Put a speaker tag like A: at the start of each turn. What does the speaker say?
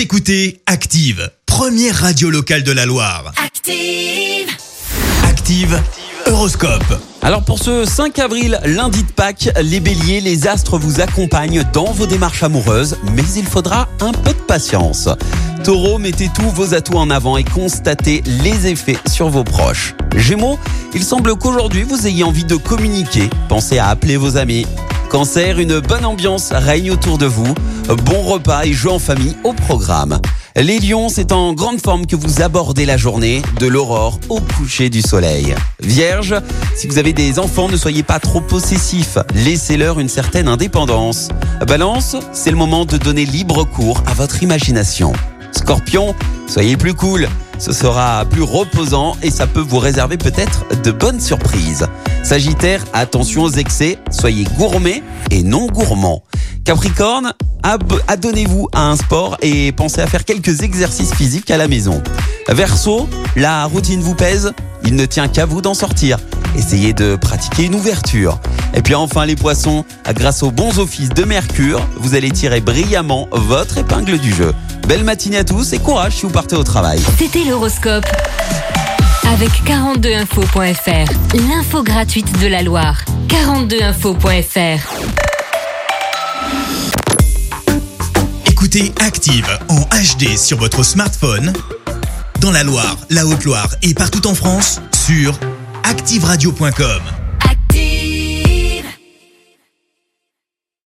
A: Vous écoutez Active, première radio locale de la Loire.
B: Active.
A: Active, Horoscope.
C: Alors pour ce 5 avril, lundi de Pâques, les béliers, les astres vous accompagnent dans vos démarches amoureuses, mais il faudra un peu de patience. Taureau, mettez tous vos atouts en avant et constatez les effets sur vos proches. Gémeaux, il semble qu'aujourd'hui vous ayez envie de communiquer, pensez à appeler vos amis. Cancer, une bonne ambiance règne autour de vous. Bon repas et jeux en famille au programme. Les lions, c'est en grande forme que vous abordez la journée, de l'aurore au coucher du soleil. Vierge, si vous avez des enfants, ne soyez pas trop possessifs. Laissez-leur une certaine indépendance. Balance, c'est le moment de donner libre cours à votre imagination. Scorpion, soyez plus cool. Ce sera plus reposant et ça peut vous réserver peut-être de bonnes surprises. Sagittaire, attention aux excès, soyez gourmet et non gourmand. Capricorne, adonnez-vous à un sport et pensez à faire quelques exercices physiques à la maison. Verseau, la routine vous pèse, il ne tient qu'à vous d'en sortir. Essayez de pratiquer une ouverture. Et puis enfin les poissons, grâce aux bons offices de Mercure, vous allez tirer brillamment votre épingle du jeu. Belle matinée à tous et courage si vous partez au travail.
B: C'était l'horoscope. Avec 42info.fr, l'info gratuite de la Loire. 42info.fr.
A: Écoutez Active en HD sur votre smartphone, dans la Loire, la Haute-Loire et partout en France, sur activeradio.com.